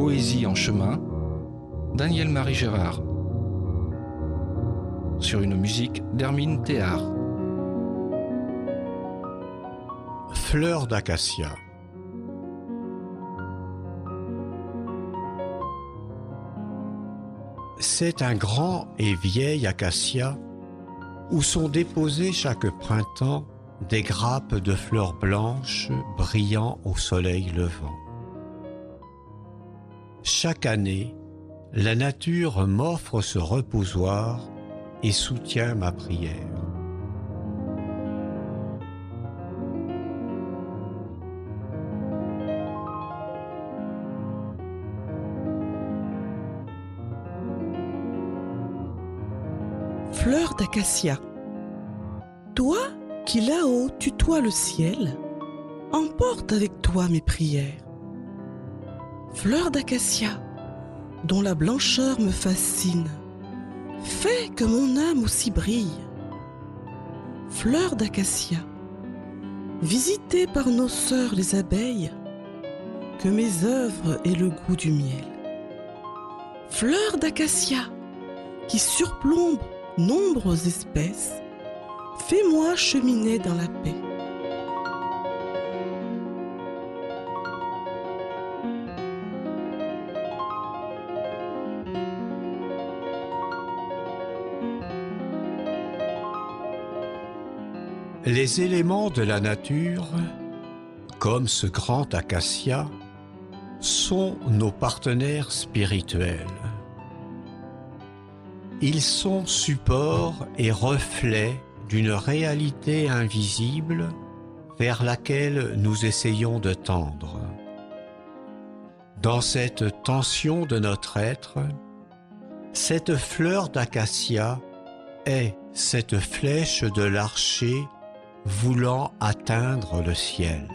Poésie en chemin, Daniel-Marie Gérard. Sur une musique d'Hermine Théard. Fleur d'acacia. C'est un grand et vieil acacia où sont déposées chaque printemps des grappes de fleurs blanches brillant au soleil levant. Chaque année, la nature m'offre ce reposoir et soutient ma prière. Fleur d'acacia. Toi qui là-haut tutoies le ciel, emporte avec toi mes prières. Fleur d'acacia, dont la blancheur me fascine, fais que mon âme aussi brille. Fleur d'acacia, visitée par nos sœurs les abeilles, que mes œuvres aient le goût du miel. Fleur d'acacia, qui surplombe nombreuses espèces, fais-moi cheminer dans la paix. Les éléments de la nature, comme ce grand acacia, sont nos partenaires spirituels. Ils sont support et reflet d'une réalité invisible vers laquelle nous essayons de tendre. Dans cette tension de notre être, cette fleur d'acacia est cette flèche de l'archer voulant atteindre le ciel.